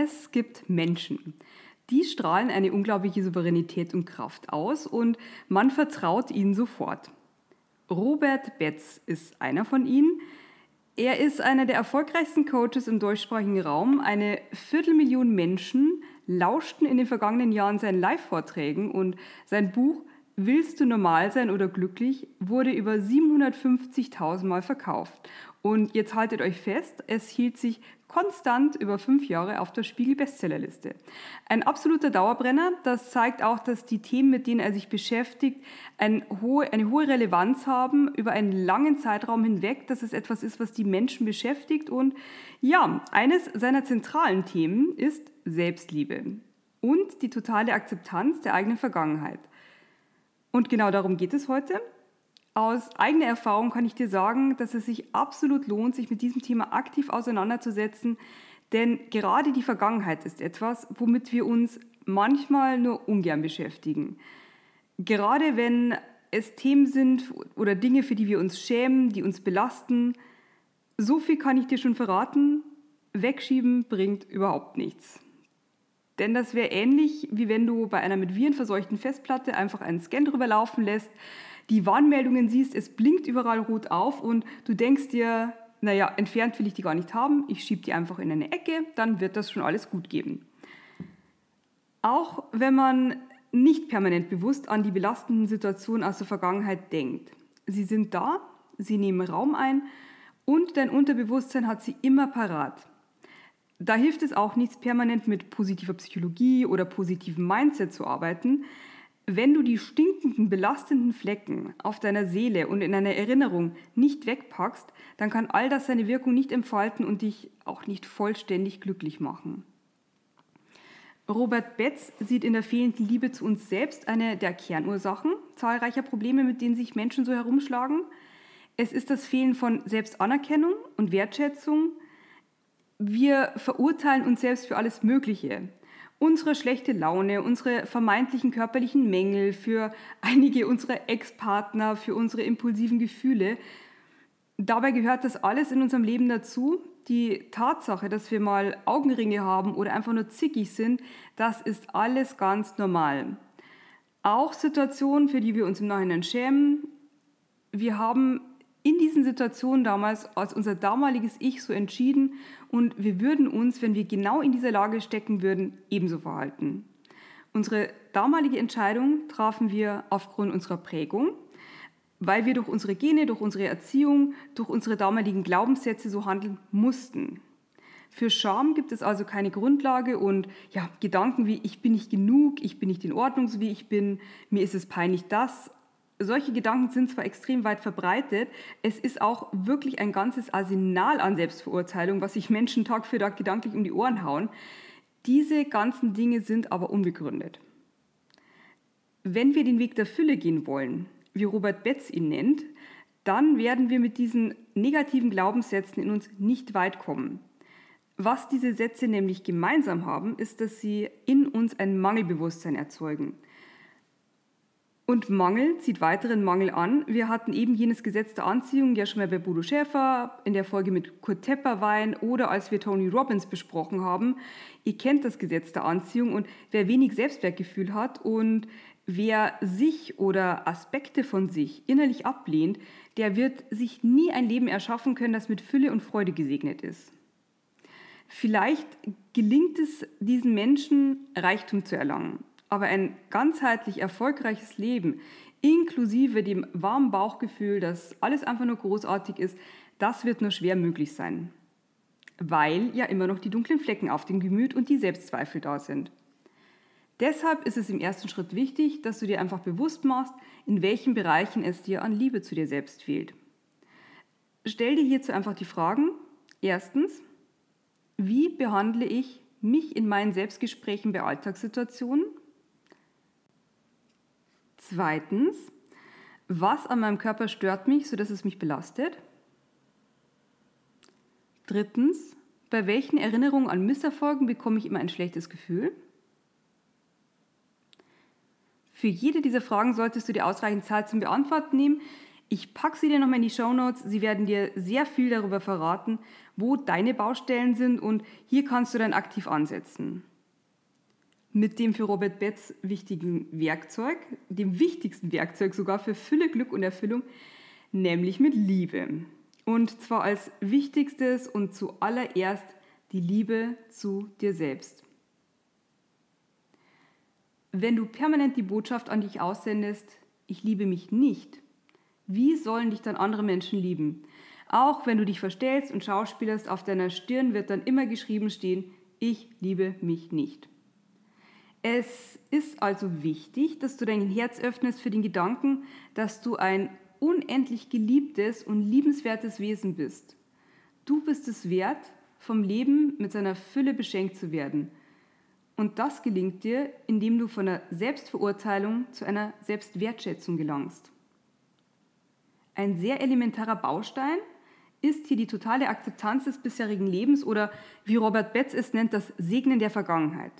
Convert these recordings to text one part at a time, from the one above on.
Es gibt Menschen. Die strahlen eine unglaubliche Souveränität und Kraft aus und man vertraut ihnen sofort. Robert Betz ist einer von ihnen. Er ist einer der erfolgreichsten Coaches im deutschsprachigen Raum. Eine Viertelmillion Menschen lauschten in den vergangenen Jahren seinen Live-Vorträgen und sein Buch Willst du normal sein oder glücklich wurde über 750.000 Mal verkauft. Und jetzt haltet euch fest, es hielt sich konstant über fünf Jahre auf der Spiegel-Bestsellerliste. Ein absoluter Dauerbrenner. Das zeigt auch, dass die Themen, mit denen er sich beschäftigt, eine hohe, Relevanz haben über einen langen Zeitraum hinweg, dass es etwas ist, was die Menschen beschäftigt. Und ja, eines seiner zentralen Themen ist Selbstliebe und die totale Akzeptanz der eigenen Vergangenheit. Und genau darum geht es heute. Aus eigener Erfahrung kann ich dir sagen, dass es sich absolut lohnt, sich mit diesem Thema aktiv auseinanderzusetzen, denn gerade die Vergangenheit ist etwas, womit wir uns manchmal nur ungern beschäftigen. Gerade wenn es Themen sind oder Dinge, für die wir uns schämen, die uns belasten, so viel kann ich dir schon verraten, wegschieben bringt überhaupt nichts. Denn das wäre ähnlich, wie wenn du bei einer mit Viren verseuchten Festplatte einfach einen Scan drüber laufen lässt, die Warnmeldungen siehst, es blinkt überall rot auf und du denkst dir, naja, entfernt will ich die gar nicht haben, ich schiebe die einfach in eine Ecke, dann wird das schon alles gut geben. Auch wenn man nicht permanent bewusst an die belastenden Situationen aus der Vergangenheit denkt. Sie sind da, sie nehmen Raum ein und dein Unterbewusstsein hat sie immer parat. Da hilft es auch nichts, permanent mit positiver Psychologie oder positivem Mindset zu arbeiten, wenn du die stinkenden, belastenden Flecken auf deiner Seele und in deiner Erinnerung nicht wegpackst, dann kann all das seine Wirkung nicht entfalten und dich auch nicht vollständig glücklich machen. Robert Betz sieht in der fehlenden Liebe zu uns selbst eine der Kernursachen zahlreicher Probleme, mit denen sich Menschen so herumschlagen. Es ist das Fehlen von Selbstanerkennung und Wertschätzung. Wir verurteilen uns selbst für alles Mögliche unsere schlechte Laune, unsere vermeintlichen körperlichen Mängel, für einige unserer Ex-Partner, für unsere impulsiven Gefühle. Dabei gehört das alles in unserem Leben dazu. Die Tatsache, dass wir mal Augenringe haben oder einfach nur zickig sind, das ist alles ganz normal. Auch Situationen, für die wir uns im Nachhinein schämen. Wir haben in diesen Situationen damals als unser damaliges Ich so entschieden und wir würden uns, wenn wir genau in dieser Lage stecken würden, ebenso verhalten. Unsere damalige Entscheidung trafen wir aufgrund unserer Prägung, weil wir durch unsere Gene, durch unsere Erziehung, durch unsere damaligen Glaubenssätze so handeln mussten. Für Scham gibt es also keine Grundlage und ja, Gedanken wie ich bin nicht genug, ich bin nicht in Ordnung, so wie ich bin, mir ist es peinlich das, solche Gedanken sind zwar extrem weit verbreitet, es ist auch wirklich ein ganzes Arsenal an Selbstverurteilung, was sich Menschen Tag für Tag gedanklich um die Ohren hauen. Diese ganzen Dinge sind aber unbegründet. Wenn wir den Weg der Fülle gehen wollen, wie Robert Betz ihn nennt, dann werden wir mit diesen negativen Glaubenssätzen in uns nicht weit kommen. Was diese Sätze nämlich gemeinsam haben, ist, dass sie in uns ein Mangelbewusstsein erzeugen. Und Mangel zieht weiteren Mangel an. Wir hatten eben jenes Gesetz der Anziehung ja schon mal bei Bodo Schäfer, in der Folge mit Kurt Tepperwein oder als wir Tony Robbins besprochen haben. Ihr kennt das Gesetz der Anziehung und wer wenig Selbstwertgefühl hat und wer sich oder Aspekte von sich innerlich ablehnt, der wird sich nie ein Leben erschaffen können, das mit Fülle und Freude gesegnet ist. Vielleicht gelingt es diesen Menschen, Reichtum zu erlangen. Aber ein ganzheitlich erfolgreiches Leben, inklusive dem warmen Bauchgefühl, dass alles einfach nur großartig ist, das wird nur schwer möglich sein. Weil ja immer noch die dunklen Flecken auf dem Gemüt und die Selbstzweifel da sind. Deshalb ist es im ersten Schritt wichtig, dass du dir einfach bewusst machst, in welchen Bereichen es dir an Liebe zu dir selbst fehlt. Stell dir hierzu einfach die Fragen, Erstens, wie behandle ich mich in meinen Selbstgesprächen bei Alltagssituationen? Zweitens, was an meinem Körper stört mich, sodass es mich belastet? Drittens, bei welchen Erinnerungen an Misserfolgen bekomme ich immer ein schlechtes Gefühl? Für jede dieser Fragen solltest du dir ausreichend Zeit zum Beantworten nehmen. Ich packe sie dir nochmal in die Show Notes. Sie werden dir sehr viel darüber verraten, wo deine Baustellen sind und hier kannst du dann aktiv ansetzen. Mit dem für Robert Betz wichtigen Werkzeug, dem wichtigsten Werkzeug sogar für Fülle, Glück und Erfüllung, nämlich mit Liebe. Und zwar als wichtigstes und zuallererst die Liebe zu dir selbst. Wenn du permanent die Botschaft an dich aussendest, ich liebe mich nicht, wie sollen dich dann andere Menschen lieben? Auch wenn du dich verstellst und schauspielerst, auf deiner Stirn wird dann immer geschrieben stehen, ich liebe mich nicht. Es ist also wichtig, dass du dein Herz öffnest für den Gedanken, dass du ein unendlich geliebtes und liebenswertes Wesen bist. Du bist es wert, vom Leben mit seiner Fülle beschenkt zu werden. Und das gelingt dir, indem du von der Selbstverurteilung zu einer Selbstwertschätzung gelangst. Ein sehr elementarer Baustein ist hier die totale Akzeptanz des bisherigen Lebens oder wie Robert Betz es nennt, das Segnen der Vergangenheit.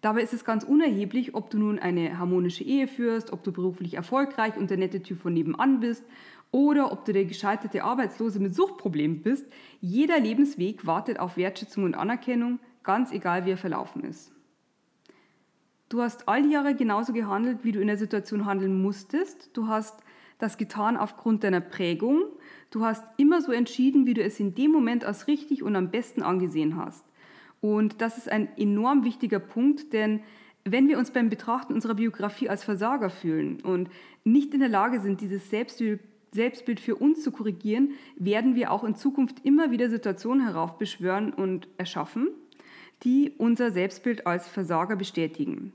Dabei ist es ganz unerheblich, ob du nun eine harmonische Ehe führst, ob du beruflich erfolgreich und der nette Typ von nebenan bist oder ob du der gescheiterte Arbeitslose mit Suchtproblemen bist. Jeder Lebensweg wartet auf Wertschätzung und Anerkennung, ganz egal wie er verlaufen ist. Du hast all die Jahre genauso gehandelt, wie du in der Situation handeln musstest. Du hast das getan aufgrund deiner Prägung. Du hast immer so entschieden, wie du es in dem Moment als richtig und am besten angesehen hast. Und das ist ein enorm wichtiger Punkt, denn wenn wir uns beim Betrachten unserer Biografie als Versager fühlen und nicht in der Lage sind, dieses Selbstbild, für uns zu korrigieren, werden wir auch in Zukunft immer wieder Situationen heraufbeschwören und erschaffen, die unser Selbstbild als Versager bestätigen.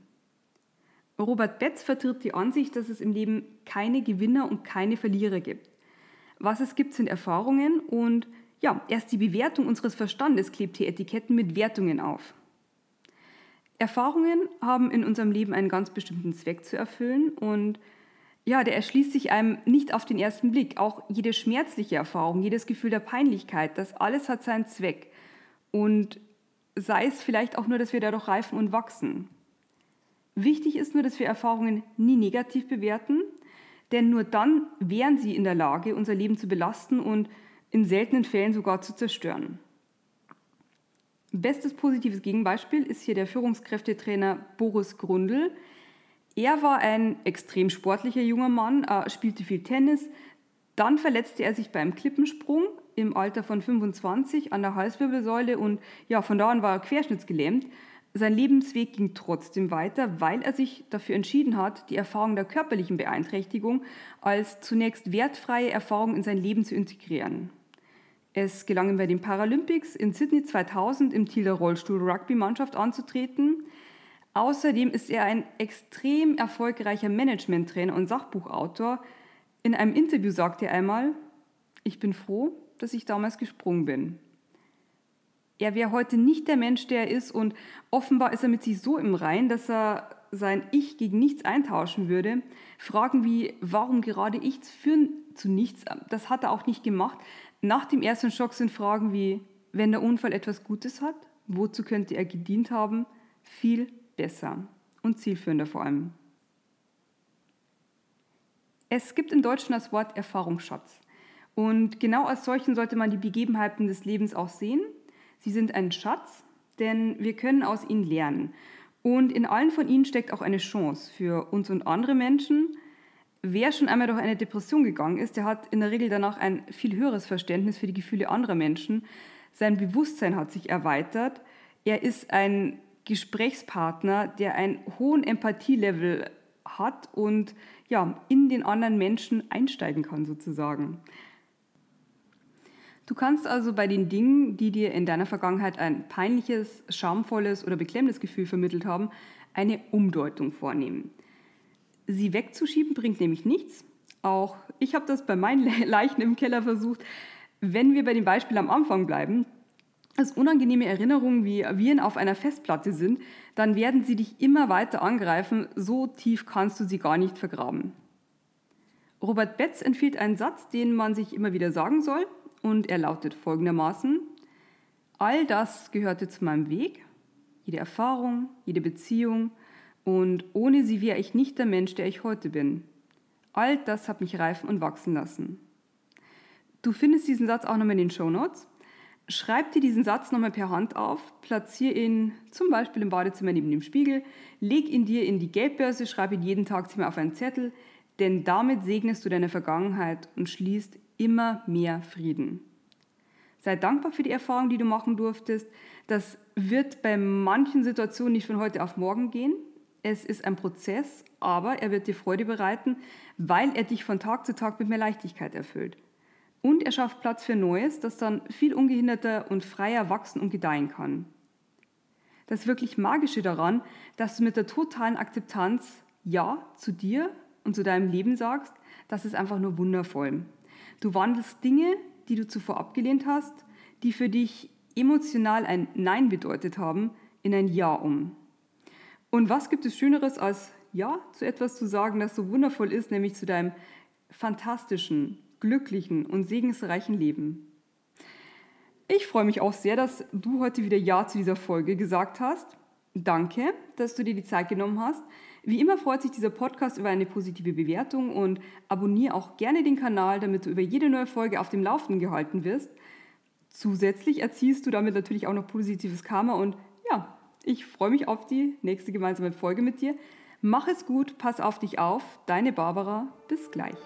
Robert Betz vertritt die Ansicht, dass es im Leben keine Gewinner und keine Verlierer gibt. Was es gibt, sind Erfahrungen und ja, erst die Bewertung unseres Verstandes klebt hier Etiketten mit Wertungen auf. Erfahrungen haben in unserem Leben einen ganz bestimmten Zweck zu erfüllen und ja, der erschließt sich einem nicht auf den ersten Blick. Auch jede schmerzliche Erfahrung, jedes Gefühl der Peinlichkeit, das alles hat seinen Zweck. Und sei es vielleicht auch nur, dass wir dadurch reifen und wachsen. Wichtig ist nur, dass wir Erfahrungen nie negativ bewerten, denn nur dann wären sie in der Lage, unser Leben zu belasten und in seltenen Fällen sogar zu zerstören. Bestes positives Gegenbeispiel ist hier der Führungskräftetrainer Boris Grundl. Er war ein extrem sportlicher junger Mann, spielte viel Tennis. Dann verletzte er sich beim Klippensprung im Alter von 25 an der Halswirbelsäule und ja, von da an war er querschnittsgelähmt. Sein Lebensweg ging trotzdem weiter, weil er sich dafür entschieden hat, die Erfahrung der körperlichen Beeinträchtigung als zunächst wertfreie Erfahrung in sein Leben zu integrieren. Es gelang ihm bei den Paralympics in Sydney 2000 im Ziel der Rollstuhl-Rugby-Mannschaft anzutreten. Außerdem ist er ein extrem erfolgreicher Management-Trainer und Sachbuchautor. In einem Interview sagte er einmal, ich bin froh, dass ich damals gesprungen bin. Er wäre heute nicht der Mensch, der er ist und offenbar ist er mit sich so im Rein, dass er sein Ich gegen nichts eintauschen würde. Fragen wie, warum gerade ich, führen zu nichts. Das hat er auch nicht gemacht. Nach dem ersten Schock sind Fragen wie, wenn der Unfall etwas Gutes hat, wozu könnte er gedient haben, viel besser und zielführender vor allem. Es gibt im Deutschen das Wort Erfahrungsschatz. Und genau als solchen sollte man die Begebenheiten des Lebens auch sehen. Sie sind ein Schatz, denn wir können aus ihnen lernen. Und in allen von ihnen steckt auch eine Chance für uns und andere Menschen, wer schon einmal durch eine Depression gegangen ist, der hat in der Regel danach ein viel höheres Verständnis für die Gefühle anderer Menschen. Sein Bewusstsein hat sich erweitert. Er ist ein Gesprächspartner, der einen hohen Empathielevel hat und ja, in den anderen Menschen einsteigen kann sozusagen. Du kannst also bei den Dingen, die dir in deiner Vergangenheit ein peinliches, schamvolles oder beklemmendes Gefühl vermittelt haben, eine Umdeutung vornehmen. Sie wegzuschieben bringt nämlich nichts. Auch ich habe das bei meinen Leichen im Keller versucht. Wenn wir bei dem Beispiel am Anfang bleiben, dass unangenehme Erinnerungen wie Viren auf einer Festplatte sind, dann werden sie dich immer weiter angreifen, so tief kannst du sie gar nicht vergraben. Robert Betz empfiehlt einen Satz, den man sich immer wieder sagen soll, und er lautet folgendermaßen, all das gehörte zu meinem Weg, jede Erfahrung, jede Beziehung, und ohne sie wäre ich nicht der Mensch, der ich heute bin. All das hat mich reifen und wachsen lassen. Du findest diesen Satz auch nochmal in den Show Notes. Schreib dir diesen Satz nochmal per Hand auf, platziere ihn zum Beispiel im Badezimmer neben dem Spiegel, leg ihn dir in die Geldbörse, schreib ihn jeden Tag auf einen Zettel, denn damit segnest du deine Vergangenheit und schließt immer mehr Frieden. Sei dankbar für die Erfahrung, die du machen durftest. Das wird bei manchen Situationen nicht von heute auf morgen gehen. Es ist ein Prozess, aber er wird dir Freude bereiten, weil er dich von Tag zu Tag mit mehr Leichtigkeit erfüllt. Und er schafft Platz für Neues, das dann viel ungehinderter und freier wachsen und gedeihen kann. Das wirklich Magische daran, dass du mit der totalen Akzeptanz Ja zu dir und zu deinem Leben sagst, das ist einfach nur wundervoll. Du wandelst Dinge, die du zuvor abgelehnt hast, die für dich emotional ein Nein bedeutet haben, in ein Ja um. Und was gibt es Schöneres als Ja zu etwas zu sagen, das so wundervoll ist, nämlich zu deinem fantastischen, glücklichen und segensreichen Leben. Ich freue mich auch sehr, dass du heute wieder Ja zu dieser Folge gesagt hast. Danke, dass du dir die Zeit genommen hast. Wie immer freut sich dieser Podcast über eine positive Bewertung und abonniere auch gerne den Kanal, damit du über jede neue Folge auf dem Laufenden gehalten wirst. Zusätzlich erziehst du damit natürlich auch noch positives Karma und ja, ich freue mich auf die nächste gemeinsame Folge mit dir. Mach es gut, pass auf dich auf. Deine Barbara, bis gleich.